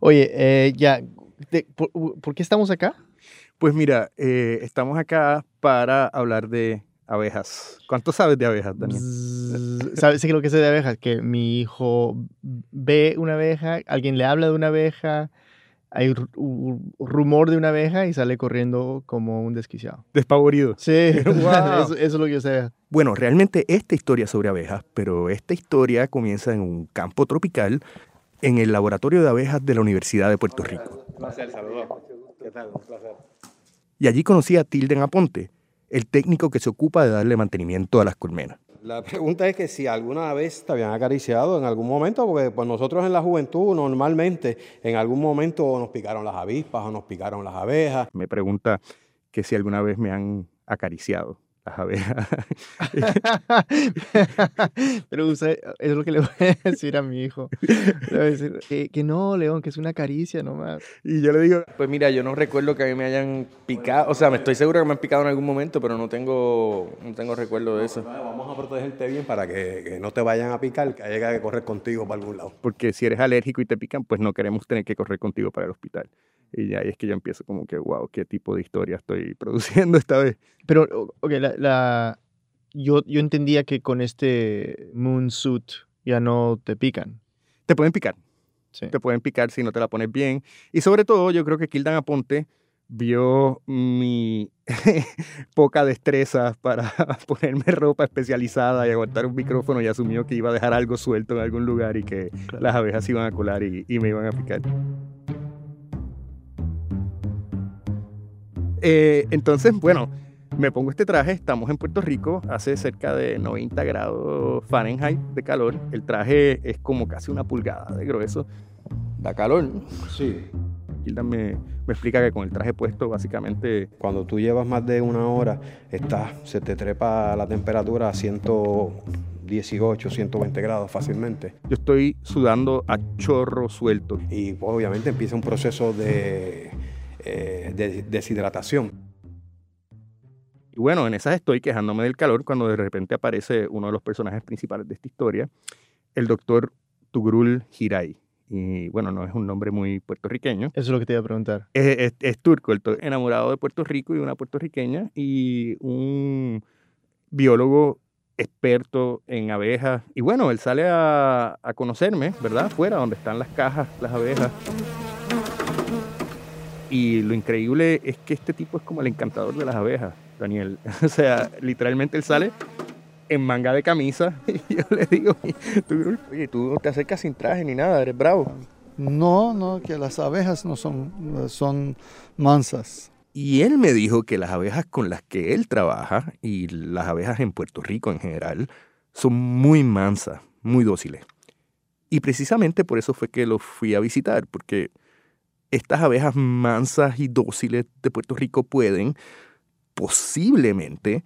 Oye, eh, ya, de- por, por qué estamos acá? Pues mira, eh, estamos acá para hablar de abejas. ¿Cuánto sabes de abejas, Daniel? ¿Sabes lo que sé de abejas? Que mi hijo ve una abeja, alguien le habla de una abeja, hay rumor de una abeja y sale corriendo como un desquiciado. Despavorido. Sí, Wow. eso, eso es lo que yo sé. Bueno, realmente esta historia sobre abejas, pero esta historia comienza en un campo tropical en el laboratorio de abejas de la Universidad de Puerto Rico. Un placer, saludos. ¿Qué tal? Un placer. Y allí conocí a Tilden Aponte, el técnico que se ocupa de darle mantenimiento a las colmenas. La pregunta es que si alguna vez te habían acariciado en algún momento, porque pues nosotros en la juventud normalmente en algún momento nos picaron las avispas o nos picaron las abejas. Me pregunta que si alguna vez me han acariciado las abejas. Pero usted, es lo que le voy a decir a mi hijo. Le voy a decir que, que no, León, que es una caricia nomás. y yo le digo, Pues mira, yo no recuerdo que a mí me hayan picado, o sea, me estoy seguro que me han picado en algún momento, pero no tengo, no tengo recuerdo de eso. Vamos a protegerte bien para que, que no te vayan a picar, que haya que correr contigo para algún lado. porque si eres alérgico y te pican, pues no queremos tener que correr contigo para el hospital. Y ya ahí es que yo empiezo como que, wow, qué tipo de historia estoy produciendo esta vez. Pero, ok, la, la- yo, yo entendía que con este moon suit ya no te pican. Te pueden picar, Sí. te pueden picar si no te la pones bien. Y sobre todo, yo creo que Kildan Aponte vio mi poca destreza para ponerme ropa especializada y aguantar un micrófono y asumió que iba a dejar algo suelto en algún lugar y que Claro. las abejas iban a colar y, y me iban a picar. Eh, entonces, bueno, me pongo este traje, estamos en Puerto Rico, hace cerca de 90 grados Fahrenheit de calor, el traje es como casi una pulgada de grueso, Da calor. Sí. Hilda me, me explica que con el traje puesto básicamente Cuando tú llevas más de una hora, estás, se te trepa la temperatura a 118, 120 grados fácilmente. yo estoy sudando a chorro suelto. Y pues, obviamente empieza un proceso de, eh, de deshidratación. Y bueno, en esas estoy quejándome del calor cuando de repente aparece uno de los personajes principales de esta historia, el doctor Tugrul Hiray. Y bueno, no es un nombre muy puertorriqueño. Eso es lo que te iba a preguntar. Es, es- es turco, el enamorado de Puerto Rico y una puertorriqueña y un biólogo experto en abejas. Y bueno, él sale a, a conocerme, ¿verdad? Afuera, donde están las cajas, las abejas. Y lo increíble es que este tipo es como el encantador de las abejas, Daniel. O sea, literalmente él sale en manga de camisa y yo le digo, "Tú, oye, tú no te acercas sin traje ni nada, eres bravo. No, no, que las abejas no son, son mansas. Y él me dijo que las abejas con las que él trabaja y las abejas en Puerto Rico en general son muy mansas, muy dóciles. Y precisamente por eso fue que lo fui a visitar, porque estas abejas mansas y dóciles de Puerto Rico pueden posiblemente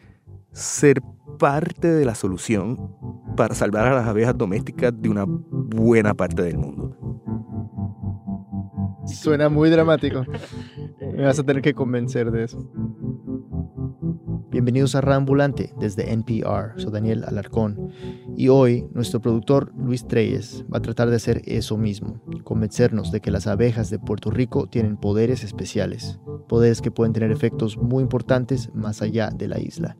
ser parte de la solución para salvar a las abejas domésticas de una buena parte del mundo. Suena muy dramático. Me vas a tener que convencer de eso. Bienvenidos a Rambulante desde NPR. Soy Daniel Alarcón. Y hoy nuestro productor Luis Treyes va a tratar de hacer eso mismo. Convencernos de que las abejas de Puerto Rico tienen poderes especiales. Poderes que pueden tener efectos muy importantes más allá de la isla.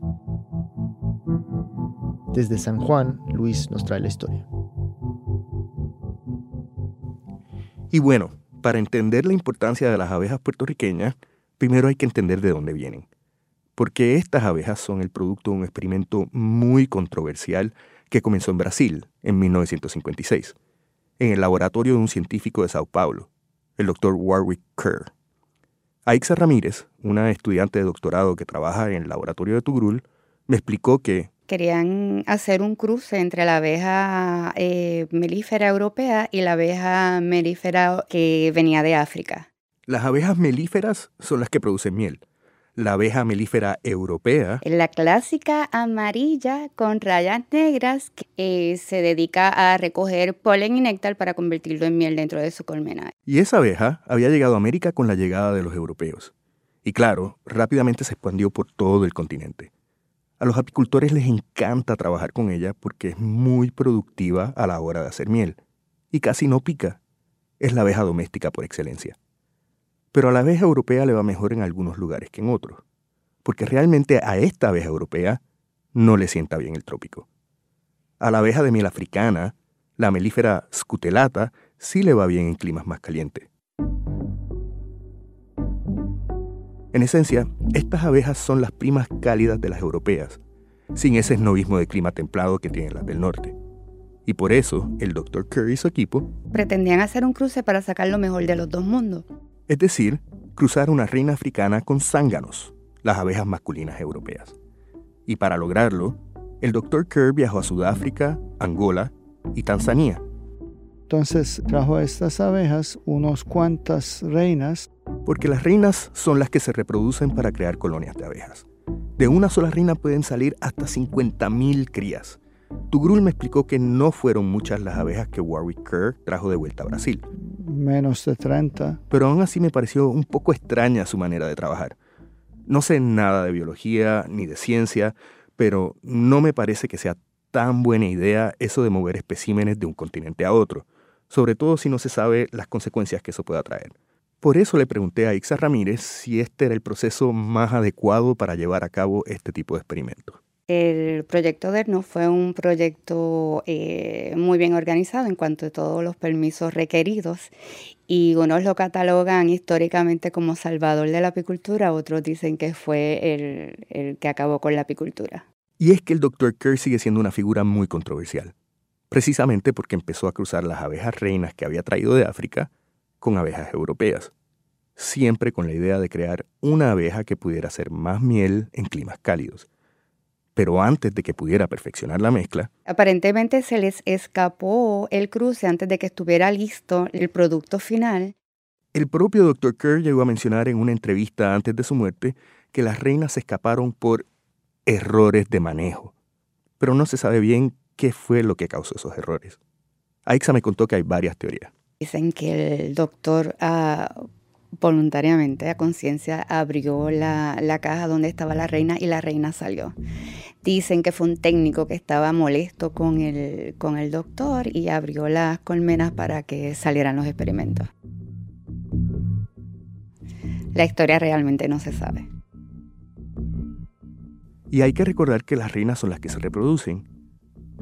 Desde San Juan, Luis nos trae la historia. Y bueno, para entender la importancia de las abejas puertorriqueñas, primero hay que entender de dónde vienen. Porque estas abejas son el producto de un experimento muy controversial que comenzó en Brasil en 1956, en el laboratorio de un científico de Sao Paulo, el doctor Warwick Kerr. Aixa Ramírez, una estudiante de doctorado que trabaja en el laboratorio de Tugrul, me explicó que Querían hacer un cruce entre la abeja eh, melífera europea y la abeja melífera que venía de África. las abejas melíferas son las que producen miel. La abeja melífera europea La clásica amarilla con rayas negras que eh, se dedica a recoger polen y néctar para convertirlo en miel dentro de su colmena. Y esa abeja había llegado a América con la llegada de los europeos. Y claro, rápidamente se expandió por todo el continente. A los apicultores les encanta trabajar con ella porque es muy productiva a la hora de hacer miel. Y casi no pica. es la abeja doméstica por excelencia. Pero a la abeja europea le va mejor en algunos lugares que en otros, porque realmente a esta abeja europea no le sienta bien el trópico. A la abeja de miel africana, la melífera scutelata, sí le va bien en climas más calientes. En esencia, estas abejas son las primas cálidas de las europeas, sin ese esnovismo de clima templado que tienen las del norte. Y por eso, el Dr. Kerr y su equipo pretendían hacer un cruce para sacar lo mejor de los dos mundos. Es decir, cruzar una reina africana con zánganos, las abejas masculinas europeas. Y para lograrlo, el Dr. Kerr viajó a Sudáfrica, Angola y Tanzania. Entonces trajo a estas abejas unos cuantas reinas. Porque las reinas son las que se reproducen para crear colonias de abejas. De una sola reina pueden salir hasta 50.000 crías. Tugrul me explicó que no fueron muchas las abejas que Warwick Kerr trajo de vuelta a Brasil. Menos de 30. Pero aún así me pareció un poco extraña su manera de trabajar. No sé nada de biología ni de ciencia, pero no me parece que sea tan buena idea eso de mover especímenes de un continente a otro, sobre todo si no se sabe las consecuencias que eso pueda traer. Por eso le pregunté a Ixa Ramírez si este era el proceso más adecuado para llevar a cabo este tipo de experimentos. El proyecto DERNO fue un proyecto eh, muy bien organizado en cuanto a todos los permisos requeridos y unos lo catalogan históricamente como salvador de la apicultura, otros dicen que fue el, el que acabó con la apicultura. Y es que el Dr. Kerr sigue siendo una figura muy controversial, precisamente porque empezó a cruzar las abejas reinas que había traído de África con abejas europeas, siempre con la idea de crear una abeja que pudiera hacer más miel en climas cálidos pero antes de que pudiera perfeccionar la mezcla, aparentemente se les escapó el cruce antes de que estuviera listo el producto final. El propio Dr. Kerr llegó a mencionar en una entrevista antes de su muerte que las reinas se escaparon por errores de manejo, pero no se sabe bien qué fue lo que causó esos errores. Aixa me contó que hay varias teorías. Dicen que el doctor ah, voluntariamente, a conciencia, abrió la, la, caja donde estaba la reina y la reina salió. Dicen que fue un técnico que estaba molesto con el, con el doctor y abrió las colmenas para que salieran los experimentos. La historia realmente no se sabe. Y hay que recordar que las reinas son las que se reproducen.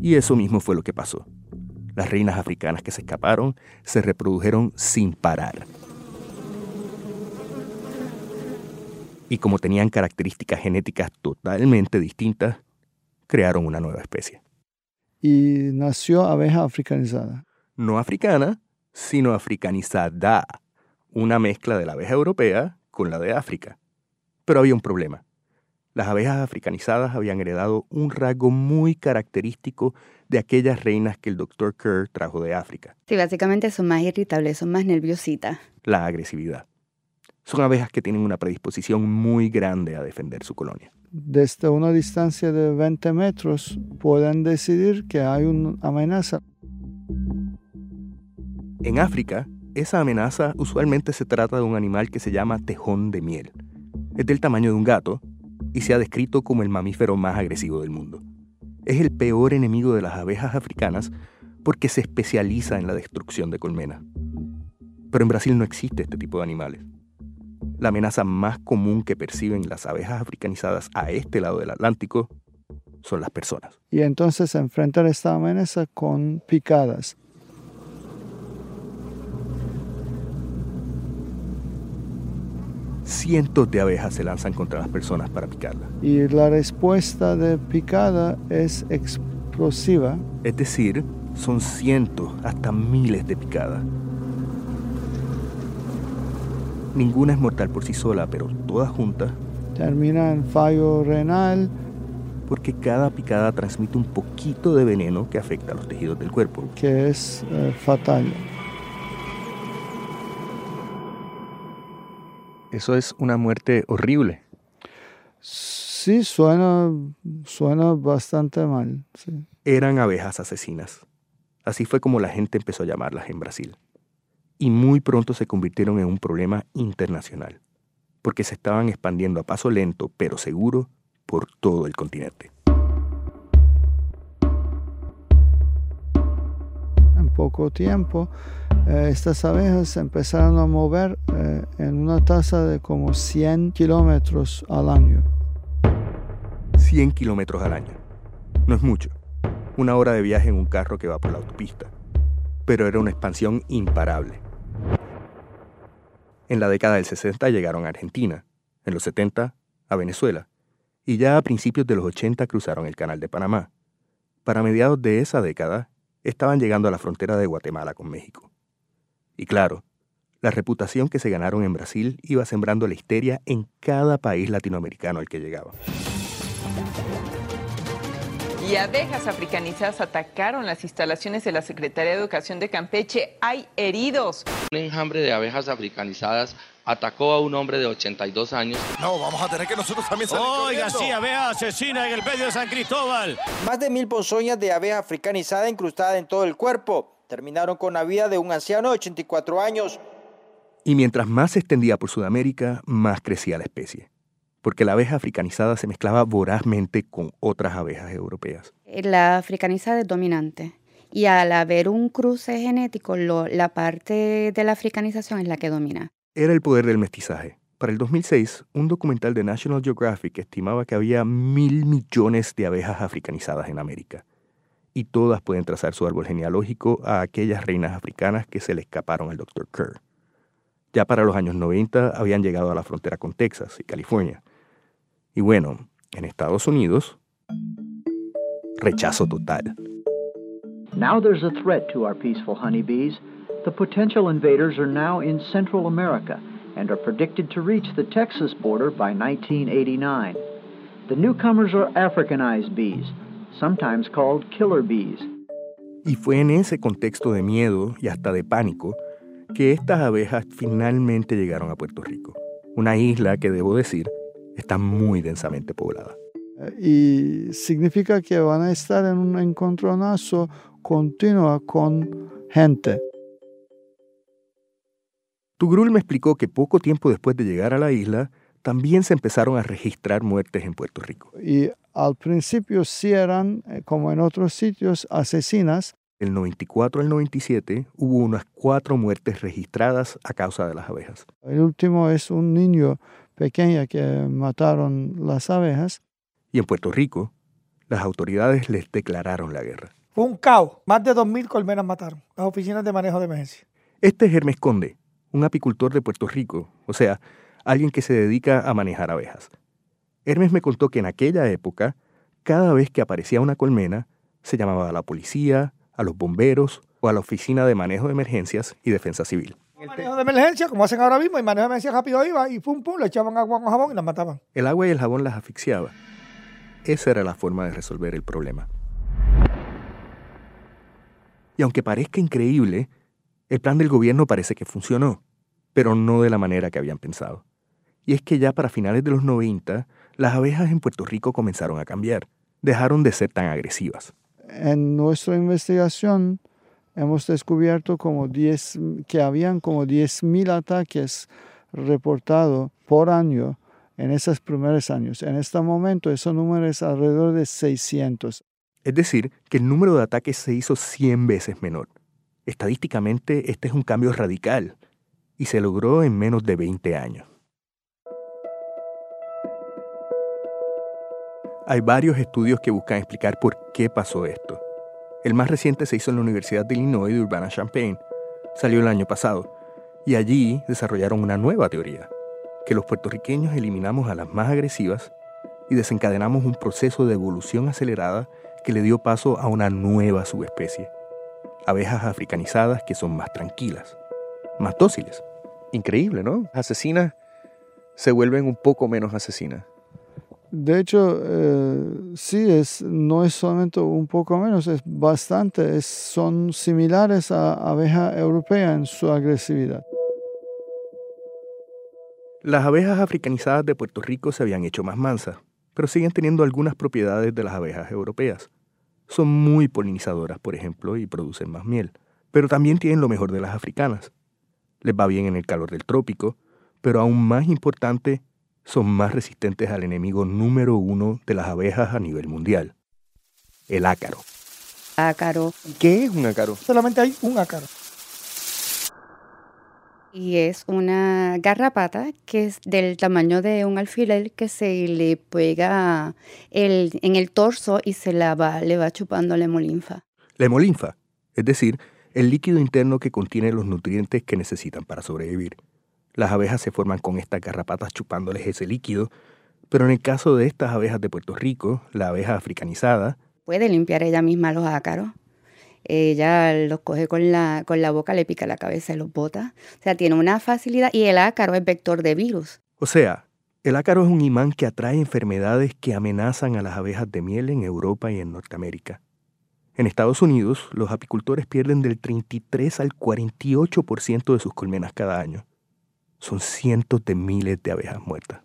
Y eso mismo fue lo que pasó. Las reinas africanas que se escaparon se reprodujeron sin parar. Y como tenían características genéticas totalmente distintas, crearon una nueva especie. Y nació abeja africanizada. No africana, sino africanizada, una mezcla de la abeja europea con la de África. Pero había un problema. Las abejas africanizadas habían heredado un rasgo muy característico de aquellas reinas que el Dr. Kerr trajo de África. Sí, básicamente son más irritables, son más nerviositas. La agresividad. Son abejas que tienen una predisposición muy grande a defender su colonia. Desde una distancia de 20 metros pueden decidir que hay una amenaza. En África, esa amenaza usualmente se trata de un animal que se llama tejón de miel. Es del tamaño de un gato y se ha descrito como el mamífero más agresivo del mundo. Es el peor enemigo de las abejas africanas porque se especializa en la destrucción de colmenas. Pero en Brasil no existe este tipo de animales. La amenaza más común que perciben las abejas africanizadas a este lado del Atlántico son las personas. Y entonces se enfrentan esta amenaza con picadas. Cientos de abejas se lanzan contra las personas para picarlas. Y la respuesta de picada es explosiva. Es decir, son cientos hasta miles de picadas. Ninguna es mortal por sí sola, pero todas juntas. Termina en fallo renal. Porque cada picada transmite un poquito de veneno que afecta a los tejidos del cuerpo. Que es eh, fatal. Eso es una muerte horrible. Sí, suena, suena bastante mal. Eran abejas asesinas. Así fue como la gente empezó a llamarlas en Brasil y muy pronto se convirtieron en un problema internacional, porque se estaban expandiendo a paso lento pero seguro por todo el continente. En poco tiempo eh, estas abejas empezaron a mover eh, en una tasa de como 100 kilómetros al año. 100 kilómetros al año. No es mucho. Una hora de viaje en un carro que va por la autopista. Pero era una expansión imparable. En la década del 60 llegaron a Argentina, en los 70 a Venezuela, y ya a principios de los 80 cruzaron el Canal de Panamá. Para mediados de esa década, estaban llegando a la frontera de Guatemala con México. Y claro, la reputación que se ganaron en Brasil iba sembrando la histeria en cada país latinoamericano al que llegaba. Y abejas africanizadas atacaron las instalaciones de la Secretaría de Educación de Campeche. Hay heridos. Un enjambre de abejas africanizadas atacó a un hombre de 82 años. No, vamos a tener que nosotros también salir Oiga, corriendo. sí, abeja asesina en el medio de San Cristóbal. Más de mil ponzoñas de abeja africanizada incrustada en todo el cuerpo terminaron con la vida de un anciano de 84 años. Y mientras más se extendía por Sudamérica, más crecía la especie, porque la abeja africanizada se mezclaba vorazmente con otras abejas europeas. La africanizada es dominante. Y al haber un cruce genético, lo- la parte de la africanización es la que domina. Era el poder del mestizaje. Para el 2006, un documental de National Geographic estimaba que había mil millones de abejas africanizadas en América. Y todas pueden trazar su árbol genealógico a aquellas reinas africanas que se le escaparon al Dr. Kerr. Ya para los años 90 habían llegado a la frontera con Texas y California. Y bueno, en Estados Unidos, rechazo total. Now there's a threat to our peaceful honeybees. The potential invaders are now in Central America and are predicted to reach the Texas border by 1989. The newcomers are Africanized bees, sometimes called killer bees. Y fue en ese contexto de miedo y hasta de pánico que estas abejas finalmente llegaron a Puerto Rico, una isla que, debo decir, está muy densamente poblada. Eh, Y significa que van a estar en un encontronazo continuo con gente. Tugrul me explicó que poco tiempo después de llegar a la isla, también se empezaron a registrar muertes en Puerto Rico. Y al principio sí eran, eh, como en otros sitios, asesinas. Del 94 al 97 hubo unas cuatro muertes registradas a causa de las abejas. El último es un niño pequeño que mataron las abejas. Y en Puerto Rico, las autoridades les declararon la guerra. Fue un caos. Más de 2.000 colmenas mataron. Las oficinas de manejo de emergencia. Este es Hermes Conde, un apicultor de Puerto Rico, o sea, alguien que se dedica a manejar abejas. Hermes me contó que en aquella época, cada vez que aparecía una colmena, se llamaba a la policía, a los bomberos o a la oficina de manejo de emergencias y defensa civil. Manejo de emergencia, como hacen ahora mismo, y manejo de emergencia rápido iba y pum pum, le echaban agua con jabón y las mataban. El agua y el jabón las asfixiaba. Esa era la forma de resolver el problema. Y aunque parezca increíble, el plan del gobierno parece que funcionó, pero no de la manera que habían pensado. Y es que ya para finales de los 90, las abejas en Puerto Rico comenzaron a cambiar. Dejaron de ser tan agresivas. En nuestra investigación hemos descubierto como 10, que habían como 10.000 ataques reportados por año en esos primeros años. En este momento ese número es alrededor de 600. Es decir, que el número de ataques se hizo 100 veces menor. Estadísticamente, este es un cambio radical y se logró en menos de 20 años. Hay varios estudios que buscan explicar por qué pasó esto. El más reciente se hizo en la Universidad de Illinois de Urbana-Champaign. Salió el año pasado. Y allí desarrollaron una nueva teoría, que los puertorriqueños eliminamos a las más agresivas y desencadenamos un proceso de evolución acelerada que le dio paso a una nueva subespecie. Abejas africanizadas que son más tranquilas, más dóciles. Increíble, ¿no? Asesinas se vuelven un poco menos asesinas. De hecho, eh, sí, es, no es solamente un poco menos, es bastante, son similares a abeja europea en su agresividad. Las abejas africanizadas de Puerto Rico se habían hecho más mansas, pero siguen teniendo algunas propiedades de las abejas europeas. Son muy polinizadoras, por ejemplo, y producen más miel, pero también tienen lo mejor de las africanas. Les va bien en el calor del trópico, pero aún más importante, son más resistentes al enemigo número uno de las abejas a nivel mundial, el ácaro. Ácaro. ¿Qué es un ácaro? Solamente hay un ácaro. Y es una garrapata que es del tamaño de un alfiler que se le pega el, en el torso y se la va, le va chupando la hemolinfa. La hemolinfa, es decir, el líquido interno que contiene los nutrientes que necesitan para sobrevivir. Las abejas se forman con estas garrapatas chupándoles ese líquido, pero en el caso de estas abejas de Puerto Rico, la abeja africanizada, puede limpiar ella misma los ácaros. Ella los coge con la, con la boca, le pica la cabeza y los bota. O sea, tiene una facilidad y el ácaro es vector de virus. O sea, el ácaro es un imán que atrae enfermedades que amenazan a las abejas de miel en Europa y en Norteamérica. En Estados Unidos, los apicultores pierden del 33 al 48% de sus colmenas cada año. Son cientos de miles de abejas muertas.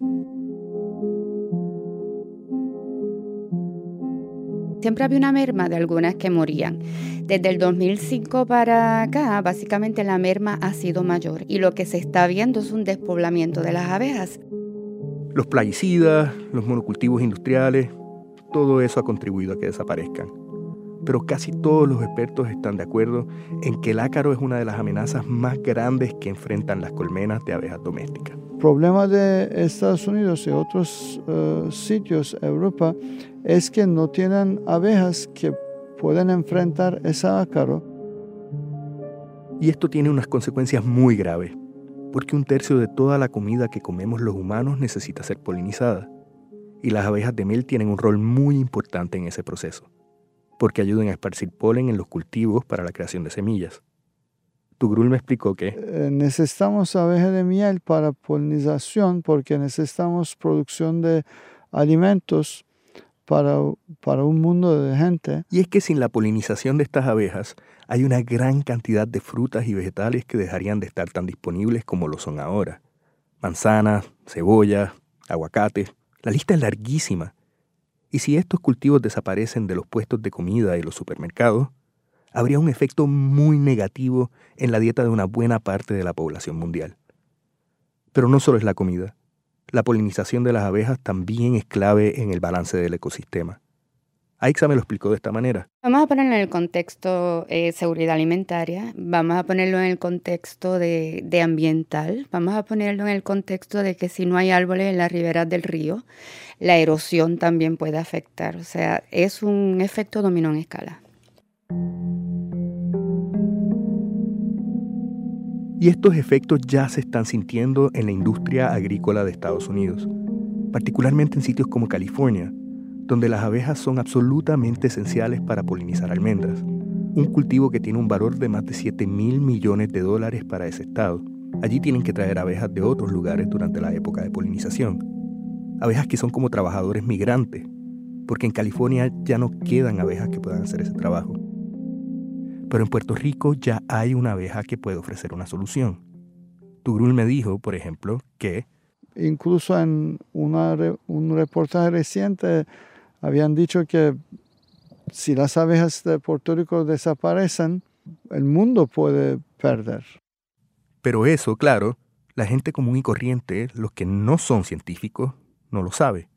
Siempre había una merma de algunas que morían. Desde el 2005 para acá, básicamente la merma ha sido mayor y lo que se está viendo es un despoblamiento de las abejas. Los plaguicidas, los monocultivos industriales, todo eso ha contribuido a que desaparezcan. Pero casi todos los expertos están de acuerdo en que el ácaro es una de las amenazas más grandes que enfrentan las colmenas de abejas domésticas. El problema de Estados Unidos y otros uh, sitios, Europa, es que no tienen abejas que puedan enfrentar ese ácaro. Y esto tiene unas consecuencias muy graves, porque un tercio de toda la comida que comemos los humanos necesita ser polinizada, y las abejas de miel tienen un rol muy importante en ese proceso, porque ayudan a esparcir polen en los cultivos para la creación de semillas. Tugrul me explicó que eh, necesitamos abejas de miel para polinización porque necesitamos producción de alimentos para, para un mundo de gente. Y es que sin la polinización de estas abejas hay una gran cantidad de frutas y vegetales que dejarían de estar tan disponibles como lo son ahora. Manzanas, cebollas, aguacates, la lista es larguísima. Y si estos cultivos desaparecen de los puestos de comida y los supermercados, habría un efecto muy negativo en la dieta de una buena parte de la población mundial. Pero no solo es la comida. La polinización de las abejas también es clave en el balance del ecosistema. Aixa me lo explicó de esta manera. Vamos a ponerlo en el contexto de eh, seguridad alimentaria, vamos a ponerlo en el contexto de, de, ambiental, vamos a ponerlo en el contexto de que si no hay árboles en las riberas del río, la erosión también puede afectar. O sea, es un efecto dominó en escala. Y estos efectos ya se están sintiendo en la industria agrícola de Estados Unidos, particularmente en sitios como California, donde las abejas son absolutamente esenciales para polinizar almendras, un cultivo que tiene un valor de más de 7 mil millones de dólares para ese estado. Allí tienen que traer abejas de otros lugares durante la época de polinización. Abejas que son como trabajadores migrantes, porque en California ya no quedan abejas que puedan hacer ese trabajo. Pero en Puerto Rico ya hay una abeja que puede ofrecer una solución. Tugrul me dijo, por ejemplo, que... Incluso en un reportaje reciente habían dicho que si las abejas de Puerto Rico desaparecen, el mundo puede perder. Pero eso, claro, la gente común y corriente, los que no son científicos, no lo sabe.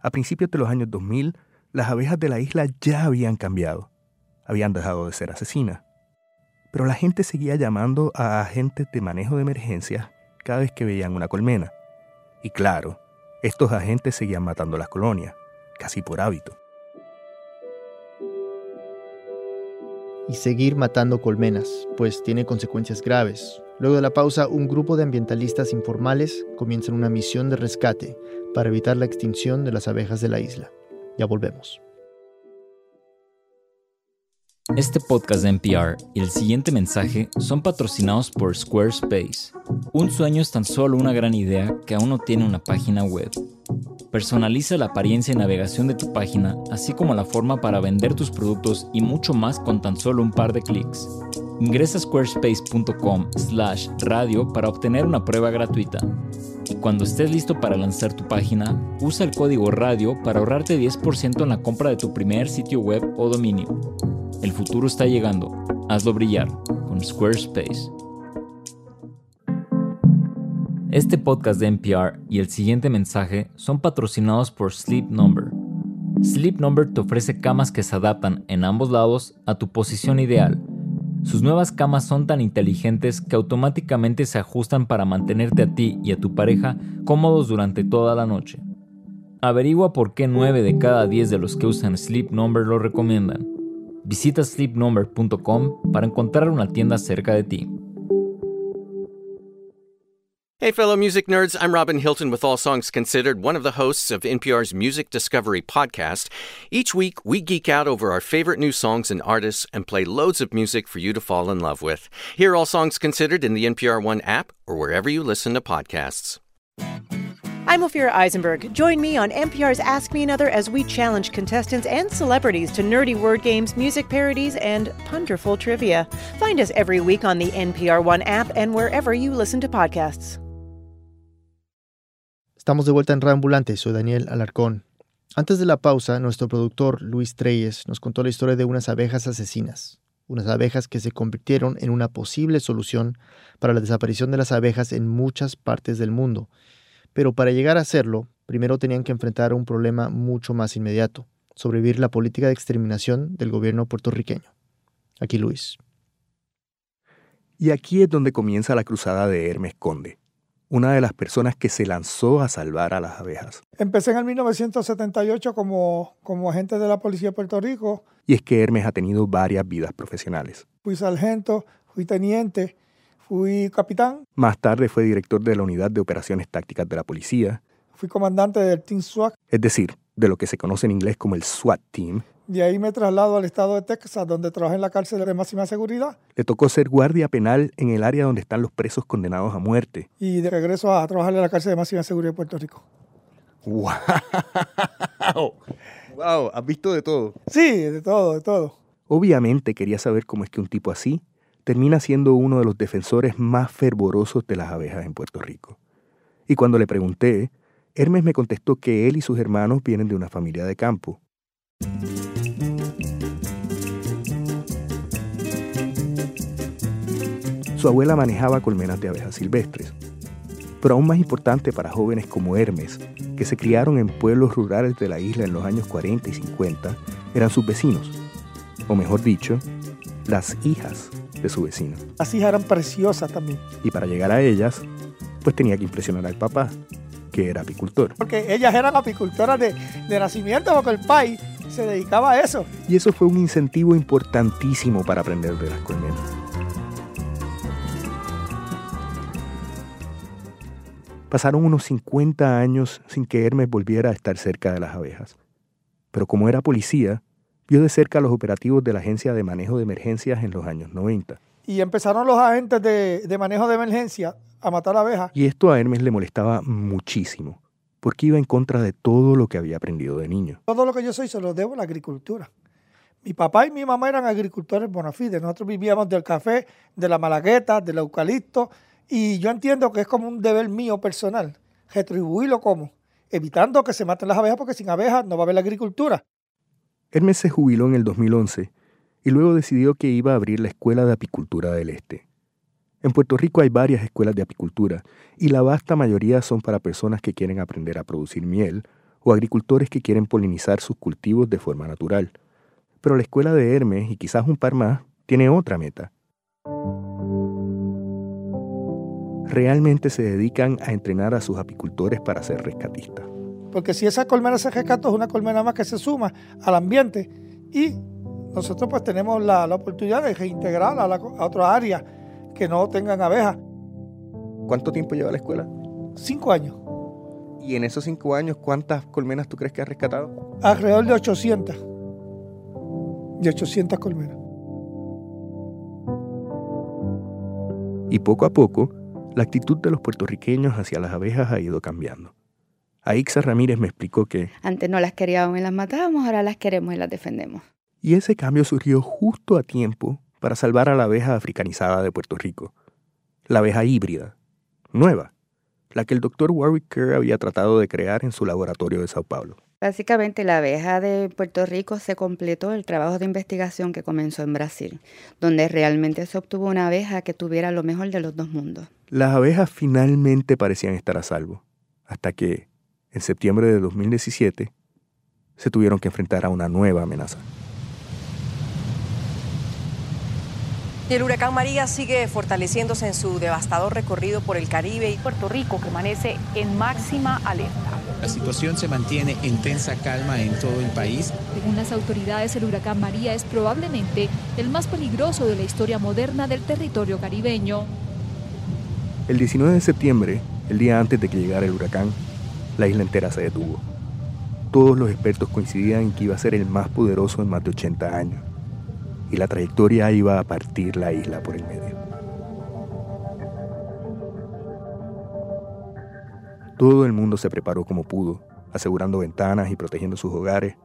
A principios de los años 2000, las abejas de la isla ya habían cambiado habían dejado de ser asesinas. Pero la gente seguía llamando a agentes de manejo de emergencias cada vez que veían una colmena. Y claro, estos agentes seguían matando las colonias, casi por hábito. Y seguir matando colmenas, pues tiene consecuencias graves. Luego de la pausa, un grupo de ambientalistas informales comienzan una misión de rescate para evitar la extinción de las abejas de la isla. Ya volvemos. Este podcast de NPR y el siguiente mensaje son patrocinados por Squarespace. Un sueño es tan solo una gran idea que aún no tiene una página web. Personaliza la apariencia y navegación de tu página, así como la forma para vender tus productos y mucho más con tan solo un par de clics. Ingresa a squarespace.com/radio para obtener una prueba gratuita. Y cuando estés listo para lanzar tu página, usa el código radio para ahorrarte 10% en la compra de tu primer sitio web o dominio. El futuro está llegando. Hazlo brillar con Squarespace. Este podcast de NPR y el siguiente mensaje son patrocinados por Sleep Number. Sleep Number te ofrece camas que se adaptan en ambos lados a tu posición ideal, Sus nuevas camas son tan inteligentes que automáticamente se ajustan para mantenerte a ti y a tu pareja cómodos durante toda la noche. Averigua por qué 9 de cada 10 de los que usan Sleep Number lo recomiendan. Visita sleepnumber.com para encontrar una tienda cerca de ti. Hey, fellow music nerds, I'm Robin Hilton with All Songs Considered, one of the hosts of NPR's Music Discovery podcast. Each week, we geek out over our favorite new songs and artists and play loads of music for you to fall in love with. Hear All Songs Considered in the NPR One app or wherever you listen to podcasts. I'm Ophira Eisenberg. Join me on NPR's Ask Me Another as we challenge contestants and celebrities to nerdy word games, music parodies, and ponderful trivia. Find us every week on the NPR One app and wherever you listen to podcasts. Estamos de vuelta en Reambulante, soy Daniel Alarcón. Antes de la pausa, nuestro productor Luis Treyes nos contó la historia de unas abejas asesinas, unas abejas que se convirtieron en una posible solución para la desaparición de las abejas en muchas partes del mundo. Pero para llegar a hacerlo, primero tenían que enfrentar un problema mucho más inmediato, sobrevivir la política de exterminación del gobierno puertorriqueño. Aquí Luis. Y aquí es donde comienza la cruzada de Hermes Conde una de las personas que se lanzó a salvar a las abejas. Empecé en el 1978 como, como agente de la Policía de Puerto Rico. Y es que Hermes ha tenido varias vidas profesionales. Fui sargento, fui teniente, fui capitán. Más tarde fue director de la Unidad de Operaciones Tácticas de la Policía. Fui comandante del Team SWAT. Es decir, de lo que se conoce en inglés como el SWAT Team, de ahí me traslado al estado de Texas, donde trabajé en la cárcel de máxima seguridad. Le tocó ser guardia penal en el área donde están los presos condenados a muerte. Y de regreso a trabajar en la cárcel de máxima seguridad de Puerto Rico. ¡Wow! ¡Wow! ¿Has visto de todo? Sí, de todo, de todo. Obviamente quería saber cómo es que un tipo así termina siendo uno de los defensores más fervorosos de las abejas en Puerto Rico. Y cuando le pregunté, Hermes me contestó que él y sus hermanos vienen de una familia de campo su abuela manejaba colmenas de abejas silvestres. Pero aún más importante para jóvenes como Hermes, que se criaron en pueblos rurales de la isla en los años 40 y 50, eran sus vecinos, o mejor dicho, las hijas de su vecino. Hijas eran preciosas también. Y para llegar a ellas, pues tenía que impresionar al papá, que era apicultor. Porque ellas eran apicultoras de, de nacimiento, porque el país se dedicaba a eso. Y eso fue un incentivo importantísimo para aprender de las colmenas. Pasaron unos 50 años sin que Hermes volviera a estar cerca de las abejas. Pero como era policía, vio de cerca los operativos de la Agencia de Manejo de Emergencias en los años 90. Y empezaron los agentes de, de manejo de emergencia a matar abejas. Y esto a Hermes le molestaba muchísimo porque iba en contra de todo lo que había aprendido de niño. Todo lo que yo soy se lo debo a la agricultura. Mi papá y mi mamá eran agricultores bona fide. Nosotros vivíamos del café, de la malagueta, del eucalipto. Y yo entiendo que es como un deber mío personal, retribuirlo como, evitando que se maten las abejas, porque sin abejas no va a haber la agricultura. Hermes se jubiló en el 2011 y luego decidió que iba a abrir la Escuela de Apicultura del Este. En Puerto Rico hay varias escuelas de apicultura y la vasta mayoría son para personas que quieren aprender a producir miel o agricultores que quieren polinizar sus cultivos de forma natural. Pero la escuela de Hermes y quizás un par más tiene otra meta. Realmente se dedican a entrenar a sus apicultores para ser rescatistas. Porque si esa colmena se rescata es una colmena más que se suma al ambiente y nosotros pues tenemos la, oportunidad de reintegrarla a, a otra área que no tengan abejas. ¿Cuánto tiempo lleva la escuela? Cinco años. ¿Y en esos cinco años cuántas colmenas tú crees que has rescatado? Alrededor de 800. De 800 colmenas. Y poco a poco, la actitud de los puertorriqueños hacia las abejas ha ido cambiando. Aixa Ramírez me explicó que... Antes no las queríamos y las matábamos, ahora las queremos y las defendemos. Y ese cambio surgió justo a tiempo para salvar a la abeja africanizada de Puerto Rico, la abeja híbrida, nueva, la que el doctor Warwick Kerr había tratado de crear en su laboratorio de Sao Paulo. Básicamente la abeja de Puerto Rico se completó el trabajo de investigación que comenzó en Brasil, donde realmente se obtuvo una abeja que tuviera lo mejor de los dos mundos. Las abejas finalmente parecían estar a salvo, hasta que, en septiembre de 2017, se tuvieron que enfrentar a una nueva amenaza. Y el huracán María sigue fortaleciéndose en su devastador recorrido por el Caribe y Puerto Rico permanece en máxima alerta. La situación se mantiene en tensa calma en todo el país. Según las autoridades, el huracán María es probablemente el más peligroso de la historia moderna del territorio caribeño. El 19 de septiembre, el día antes de que llegara el huracán, la isla entera se detuvo. Todos los expertos coincidían en que iba a ser el más poderoso en más de 80 años y la trayectoria iba a partir la isla por el medio. Todo el mundo se preparó como pudo, asegurando ventanas y protegiendo sus hogares.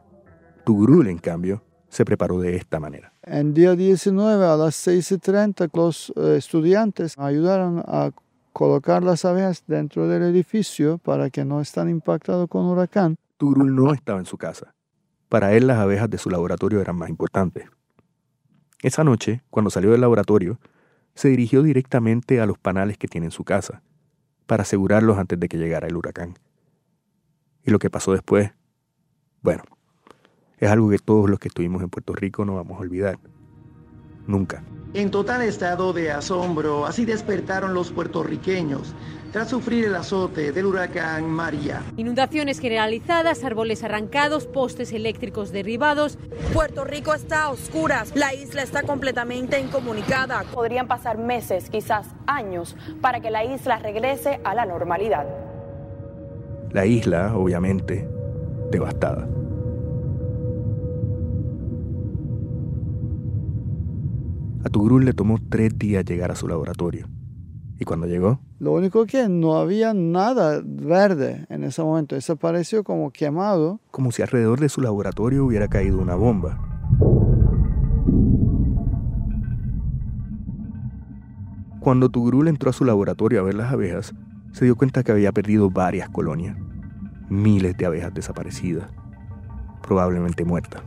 Tugrul, en cambio, se preparó de esta manera. En día 19 a las 6.30 los eh, estudiantes ayudaron a colocar las abejas dentro del edificio para que no estén impactados con huracán. Tugrul no estaba en su casa. Para él las abejas de su laboratorio eran más importantes. Esa noche, cuando salió del laboratorio, se dirigió directamente a los panales que tiene en su casa, para asegurarlos antes de que llegara el huracán. Y lo que pasó después, bueno, es algo que todos los que estuvimos en Puerto Rico no vamos a olvidar. Nunca. En total estado de asombro, así despertaron los puertorriqueños tras sufrir el azote del huracán María. Inundaciones generalizadas, árboles arrancados, postes eléctricos derribados. Puerto Rico está a oscuras, la isla está completamente incomunicada. Podrían pasar meses, quizás años, para que la isla regrese a la normalidad. La isla, obviamente, devastada. A Tugrul le tomó tres días llegar a su laboratorio. ¿Y cuando llegó? Lo único que no había nada verde en ese momento. Desapareció como quemado. Como si alrededor de su laboratorio hubiera caído una bomba. Cuando Tugrul entró a su laboratorio a ver las abejas, se dio cuenta que había perdido varias colonias. Miles de abejas desaparecidas. Probablemente muertas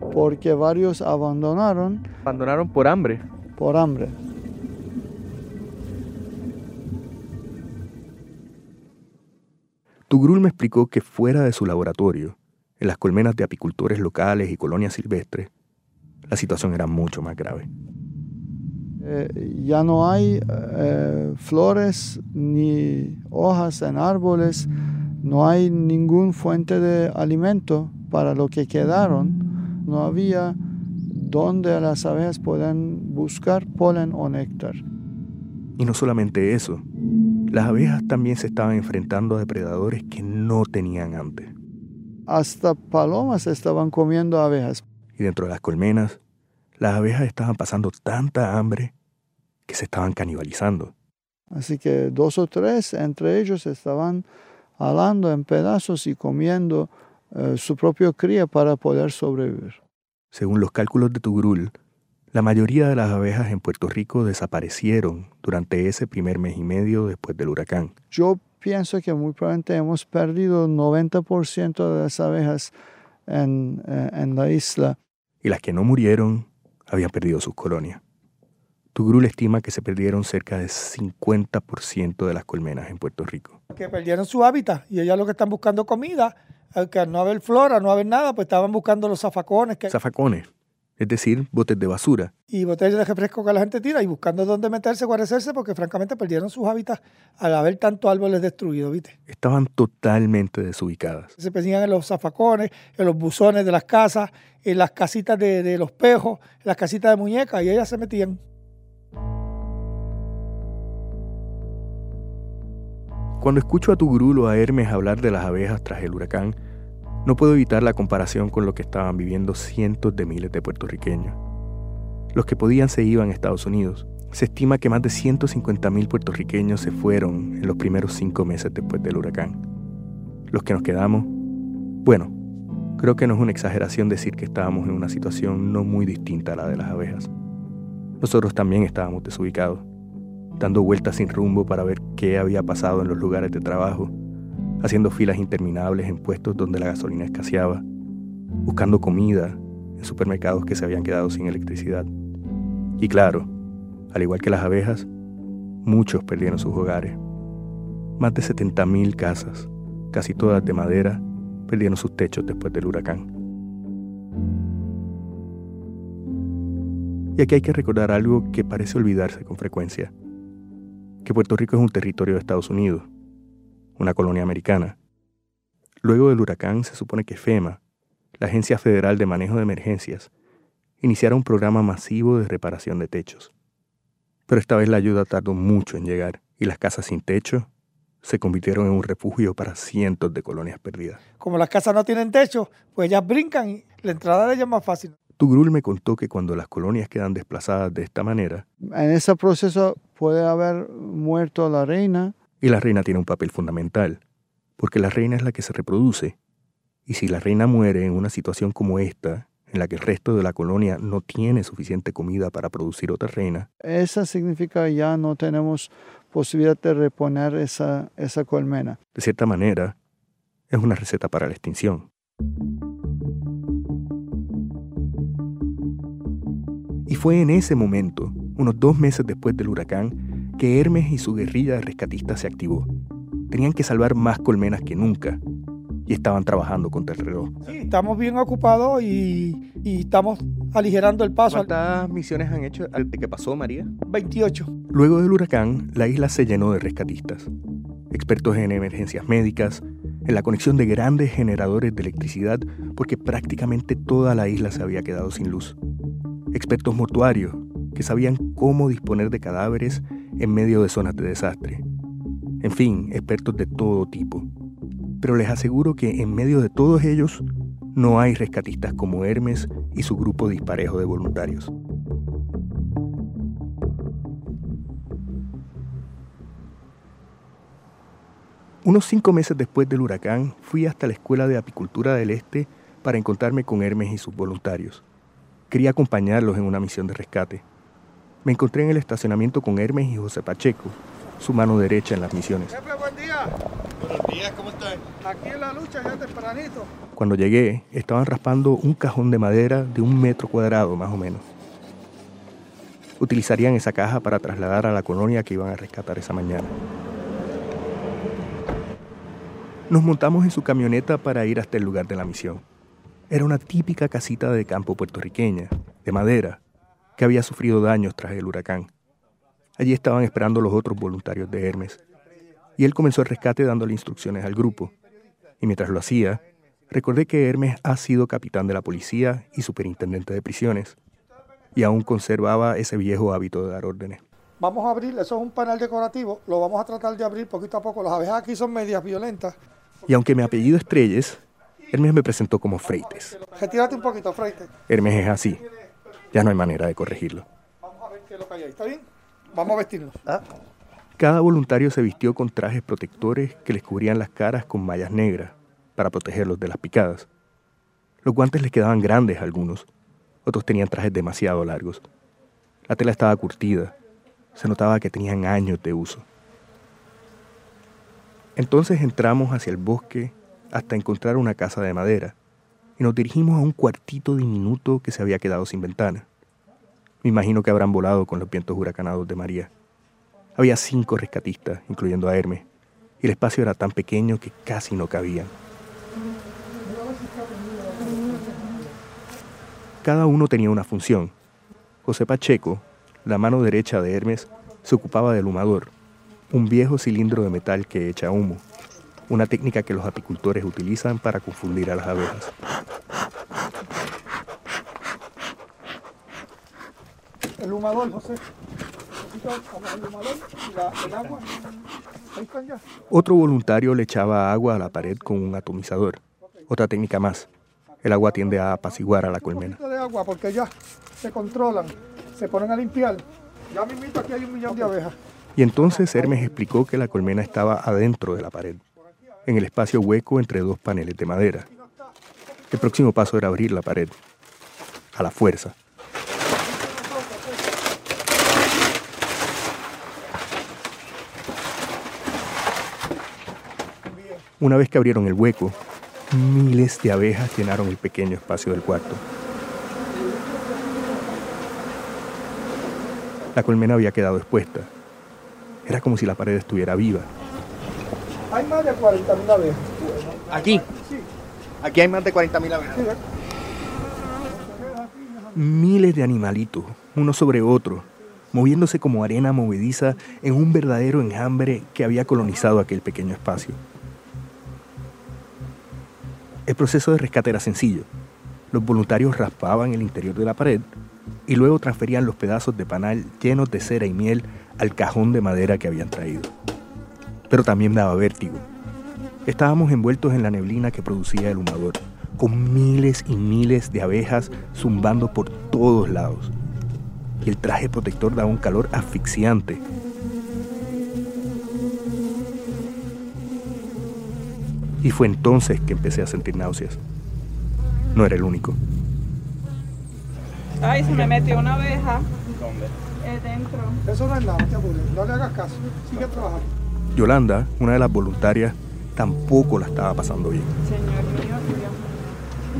porque varios abandonaron. Abandonaron por hambre. Por hambre. Tugrul me explicó que fuera de su laboratorio, en las colmenas de apicultores locales y colonias silvestres, la situación era mucho más grave. Eh, ya no hay eh, flores ni hojas en árboles, no hay ningún fuente de alimento para lo que quedaron no había donde las abejas puedan buscar polen o néctar. Y no solamente eso, las abejas también se estaban enfrentando a depredadores que no tenían antes. Hasta palomas estaban comiendo abejas. Y dentro de las colmenas, las abejas estaban pasando tanta hambre que se estaban canibalizando. Así que dos o tres entre ellos estaban alando en pedazos y comiendo eh, su propio cría para poder sobrevivir. Según los cálculos de Tugrul, la mayoría de las abejas en Puerto Rico desaparecieron durante ese primer mes y medio después del huracán. Yo pienso que muy probablemente hemos perdido 90% de las abejas en, eh, en la isla. Y las que no murieron habían perdido sus colonias. Tugrul estima que se perdieron cerca de 50% de las colmenas en Puerto Rico. Que perdieron su hábitat y ellas lo que están buscando comida que al no haber flora, no haber nada, pues estaban buscando los zafacones. Que... Zafacones, es decir, botes de basura. Y botellas de refresco que la gente tira y buscando dónde meterse, guarecerse, porque francamente perdieron sus hábitats al haber tantos árboles destruidos, ¿viste? Estaban totalmente desubicadas. Se perdían en los zafacones, en los buzones de las casas, en las casitas de, de los pejos, en las casitas de muñecas, y ellas se metían. Cuando escucho a Tugrul o a Hermes hablar de las abejas tras el huracán, no puedo evitar la comparación con lo que estaban viviendo cientos de miles de puertorriqueños. Los que podían se iban a Estados Unidos. Se estima que más de 150.000 puertorriqueños se fueron en los primeros cinco meses después del huracán. Los que nos quedamos, bueno, creo que no es una exageración decir que estábamos en una situación no muy distinta a la de las abejas. Nosotros también estábamos desubicados dando vueltas sin rumbo para ver qué había pasado en los lugares de trabajo, haciendo filas interminables en puestos donde la gasolina escaseaba, buscando comida en supermercados que se habían quedado sin electricidad. Y claro, al igual que las abejas, muchos perdieron sus hogares. Más de 70.000 casas, casi todas de madera, perdieron sus techos después del huracán. Y aquí hay que recordar algo que parece olvidarse con frecuencia, que Puerto Rico es un territorio de Estados Unidos, una colonia americana. Luego del huracán se supone que FEMA, la Agencia Federal de Manejo de Emergencias, iniciara un programa masivo de reparación de techos. Pero esta vez la ayuda tardó mucho en llegar y las casas sin techo se convirtieron en un refugio para cientos de colonias perdidas. Como las casas no tienen techo, pues ellas brincan y la entrada de ellas es más fácil. Tugrul me contó que cuando las colonias quedan desplazadas de esta manera, En ese proceso puede haber muerto la reina. y la reina tiene un papel fundamental, porque la reina es la que se reproduce, y si la reina muere en una situación como esta, en la que el resto de la colonia no tiene suficiente comida para producir otra reina, Eso significa ya no tenemos posibilidad de reponer esa, esa colmena. de cierta manera, es una receta para la extinción. Y fue en ese momento, unos dos meses después del huracán, que Hermes y su guerrilla de rescatistas se activó. Tenían que salvar más colmenas que nunca y estaban trabajando contra el reloj. Sí, estamos bien ocupados y, y estamos aligerando el paso. ¿Cuántas misiones han hecho al que pasó, María? 28. Luego del huracán, la isla se llenó de rescatistas, expertos en emergencias médicas, en la conexión de grandes generadores de electricidad, porque prácticamente toda la isla se había quedado sin luz, expertos mortuarios, que sabían cómo disponer de cadáveres en medio de zonas de desastre. En fin, expertos de todo tipo. Pero les aseguro que en medio de todos ellos no hay rescatistas como Hermes y su grupo disparejo de voluntarios. Unos cinco meses después del huracán, fui hasta la Escuela de Apicultura del Este para encontrarme con Hermes y sus voluntarios. Quería acompañarlos en una misión de rescate. Me encontré en el estacionamiento con Hermes y José Pacheco, su mano derecha en las misiones. Jefe, buen día. Buenos días, ¿cómo estás? Aquí en la lucha ya tempranito. Cuando llegué, estaban raspando un cajón de madera de un metro cuadrado más o menos. Utilizarían esa caja para trasladar a la colonia que iban a rescatar esa mañana. Nos montamos en su camioneta para ir hasta el lugar de la misión. Era una típica casita de campo puertorriqueña, de madera, que había sufrido daños tras el huracán. Allí estaban esperando los otros voluntarios de Hermes, y él comenzó el rescate dándole instrucciones al grupo. Y mientras lo hacía, recordé que Hermes ha sido capitán de la policía y superintendente de prisiones, y aún conservaba ese viejo hábito de dar órdenes. Vamos a abrir, eso es un panel decorativo, lo vamos a tratar de abrir poquito a poco. Las abejas aquí son medias violentas. Y aunque mi apellido es Treyes, Hermes me presentó como Freites. Retírate un poquito, Freite. Hermes es así. Ya no hay manera de corregirlo. Vamos a ver qué es lo que hay ahí. ¿Está bien? Vamos a vestirnos. Cada voluntario se vistió con trajes protectores que les cubrían las caras con mallas negras para protegerlos de las picadas. Los guantes les quedaban grandes a algunos, otros tenían trajes demasiado largos. La tela estaba curtida, se notaba que tenían años de uso. Entonces entramos hacia el bosque hasta encontrar una casa de madera y nos dirigimos a un cuartito diminuto que se había quedado sin ventana. Me imagino que habrán volado con los vientos huracanados de María. Había cinco rescatistas, incluyendo a Hermes, y el espacio era tan pequeño que casi no cabían. Cada uno tenía una función. José Pacheco, la mano derecha de Hermes, se ocupaba del humador, un viejo cilindro de metal que echa humo, una técnica que los apicultores utilizan para confundir a las abejas. El humador, José. El humador y la- el agua. Ahí están ya. Otro voluntario le echaba agua a la pared con un atomizador, otra técnica más. El agua tiende a apaciguar a la colmena. Un poquito de agua porque ya se controlan, se ponen a limpiar. Ya mismito aquí hay un millón de abejas. Y entonces Hermes explicó que la colmena estaba adentro de la pared, en el espacio hueco entre dos paneles de madera. El próximo paso era abrir la pared, a la fuerza. Una vez que abrieron el hueco, miles de abejas llenaron el pequeño espacio del cuarto. La colmena había quedado expuesta. Era como si la pared estuviera viva. Hay más de 40.000 abejas. Aquí. Aquí hay más de 40.000 abejas. Sí. Miles de animalitos, uno sobre otro, moviéndose como arena movediza en un verdadero enjambre que había colonizado aquel pequeño espacio. El proceso de rescate era sencillo. Los voluntarios raspaban el interior de la pared y luego transferían los pedazos de panal llenos de cera y miel al cajón de madera que habían traído. Pero también daba vértigo. Estábamos envueltos en la neblina que producía el humador, con miles y miles de abejas zumbando por todos lados. Y el traje protector daba un calor asfixiante. Y fue entonces que empecé a sentir náuseas. No era el único. Ay, se me metió una abeja. ¿Dónde? Eh, dentro. Eso no es nada. No le hagas caso. Sigue trabajando. Yolanda, una de las voluntarias, tampoco la estaba pasando bien. Señor mío,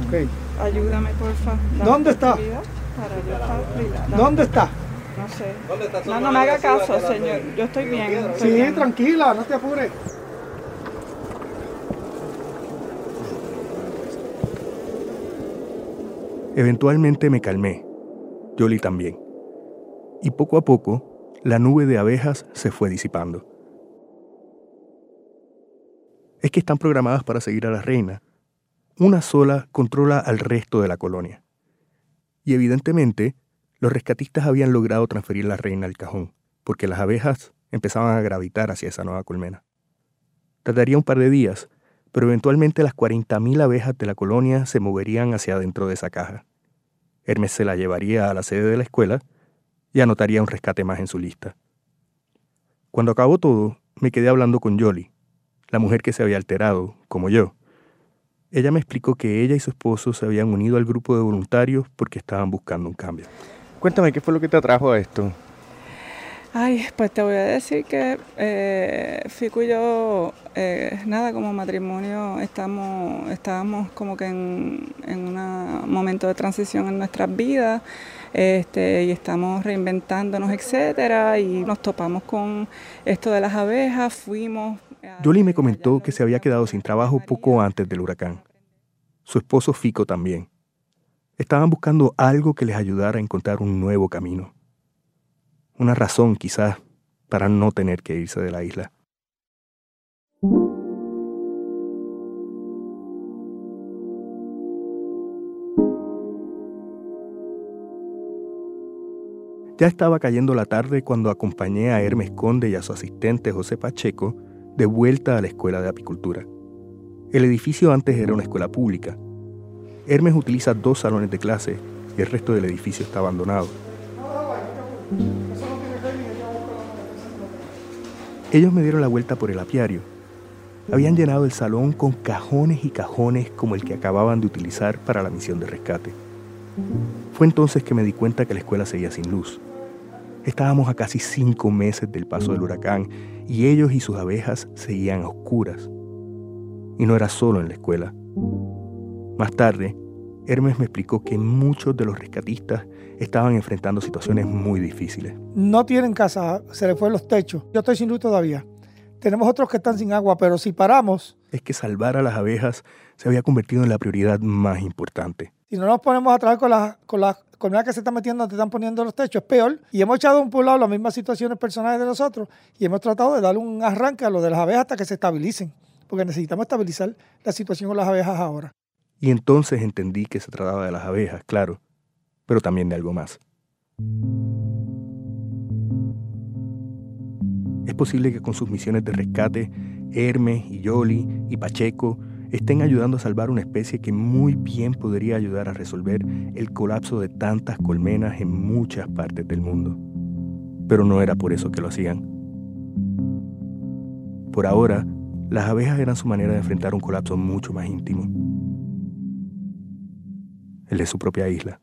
Ok. ayúdame, porfa. ¿Dónde está? Para ¿Dónde está? No sé. No, no me haga caso, señor. Yo estoy bien. estoy Sí, bien. tranquila, no te apures. Eventualmente me calmé. Yoli también. Y poco a poco, la nube de abejas se fue disipando. Es que están programadas para seguir a la reina. Una sola controla al resto de la colonia. Y evidentemente, los rescatistas habían logrado transferir la reina al cajón, porque las abejas empezaban a gravitar hacia esa nueva colmena. Tardaría un par de días, pero eventualmente las 40.000 abejas de la colonia se moverían hacia adentro de esa caja. Hermes se la llevaría a la sede de la escuela y anotaría un rescate más en su lista. Cuando acabó todo, me quedé hablando con Yoli, la mujer que se había alterado, como yo. Ella me explicó que ella y su esposo se habían unido al grupo de voluntarios porque estaban buscando un cambio. Cuéntame, ¿qué fue lo que te atrajo a esto? Ay, pues te voy a decir que eh, Fico y yo, eh, nada, como matrimonio, estamos, estábamos como que en, en un momento de transición en nuestras vidas este, y estamos reinventándonos, etcétera, y nos topamos con esto de las abejas, fuimos. Yoli me comentó que se había quedado sin trabajo poco antes del huracán. Su esposo Fico también. Estaban buscando algo que les ayudara a encontrar un nuevo camino. Una razón, quizás, para no tener que irse de la isla. Ya estaba cayendo la tarde cuando acompañé a Hermes Conde y a su asistente José Pacheco de vuelta a la escuela de apicultura. El edificio antes era una escuela pública. Hermes utiliza dos salones de clase y el resto del edificio está abandonado. Ellos me dieron la vuelta por el apiario. Habían llenado el salón con cajones y cajones como el que acababan de utilizar para la misión de rescate. Fue entonces que me di cuenta que la escuela seguía sin luz. Estábamos a casi cinco meses del paso del huracán y ellos y sus abejas seguían a oscuras. Y no era solo en la escuela. Más tarde, Hermes me explicó que muchos de los rescatistas estaban enfrentando situaciones muy difíciles. No tienen casa, se les fue los techos. Yo estoy sin luz todavía. Tenemos otros que están sin agua, pero si paramos, Es que salvar a las abejas se había convertido en la prioridad más importante. si no nos ponemos a trabajar con las con las colmenas que se están metiendo, te están poniendo los techos, es peor. Y hemos echado un lado las mismas situaciones personales de nosotros y hemos tratado de darle un arranque a lo de las abejas hasta que se estabilicen, porque necesitamos estabilizar la situación con las abejas ahora. Y entonces entendí que se trataba de las abejas, claro, pero también de algo más. Es posible que con sus misiones de rescate, Hermes y Yoli y Pacheco estén ayudando a salvar una especie que muy bien podría ayudar a resolver el colapso de tantas colmenas en muchas partes del mundo. Pero no era por eso que lo hacían. Por ahora, las abejas eran su manera de enfrentar un colapso mucho más íntimo. El de su propia isla.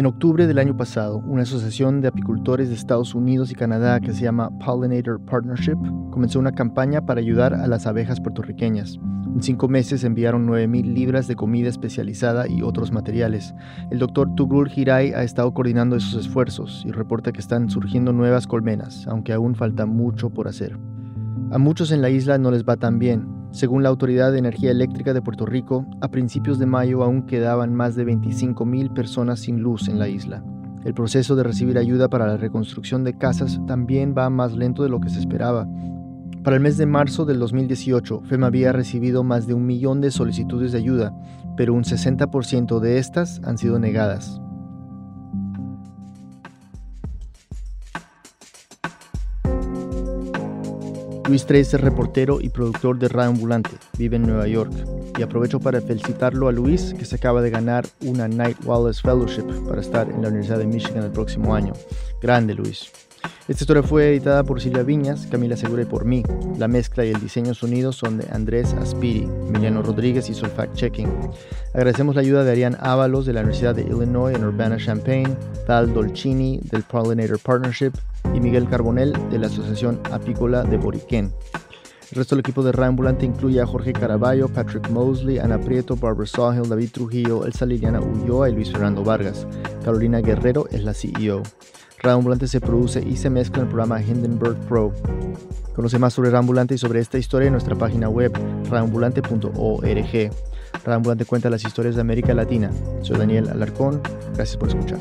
En octubre del año pasado, una asociación de apicultores de Estados Unidos y Canadá que se llama Pollinator Partnership comenzó una campaña para ayudar a las abejas puertorriqueñas. En cinco meses enviaron 9.000 libras de comida especializada y otros materiales. El doctor Tugrul Hirai ha estado coordinando esos esfuerzos y reporta que están surgiendo nuevas colmenas, aunque aún falta mucho por hacer. A muchos en la isla no les va tan bien. Según la Autoridad de Energía Eléctrica de Puerto Rico, a principios de mayo aún quedaban más de 25.000 personas sin luz en la isla. El proceso de recibir ayuda para la reconstrucción de casas también va más lento de lo que se esperaba. Para el mes de marzo del 2018, FEMA había recibido más de un millón de solicitudes de ayuda, pero un 60% de estas han sido negadas. Luis Treyes es reportero y productor de Radio Ambulante, vive en Nueva York. Y aprovecho para felicitarlo a Luis, que se acaba de ganar una Night Wallace Fellowship para estar en la Universidad de Michigan el próximo año. Grande, Luis. Esta historia fue editada por Silvia Viñas, Camila Segura y por mí. La mezcla y el diseño sonido son de Andrés Aspiri, Emiliano Rodríguez hizo el fact-checking. Agradecemos la ayuda de Ariane Ábalos de la Universidad de Illinois en Urbana-Champaign, Tal Dolcini del Pollinator Partnership y Miguel Carbonell de la Asociación Apícola de Boriquén. El resto del equipo de Ambulante incluye a Jorge Caraballo, Patrick Mosley, Ana Prieto, Barbara Sawhill, David Trujillo, Elsa Liliana Ulloa y Luis Fernando Vargas. Carolina Guerrero es la CEO. Ambulante se produce y se mezcla en el programa Hindenburg Pro. Conoce más sobre Ambulante y sobre esta historia en nuestra página web radioambulante.org. Ambulante cuenta las historias de América Latina. Soy Daniel Alarcón. Gracias por escuchar.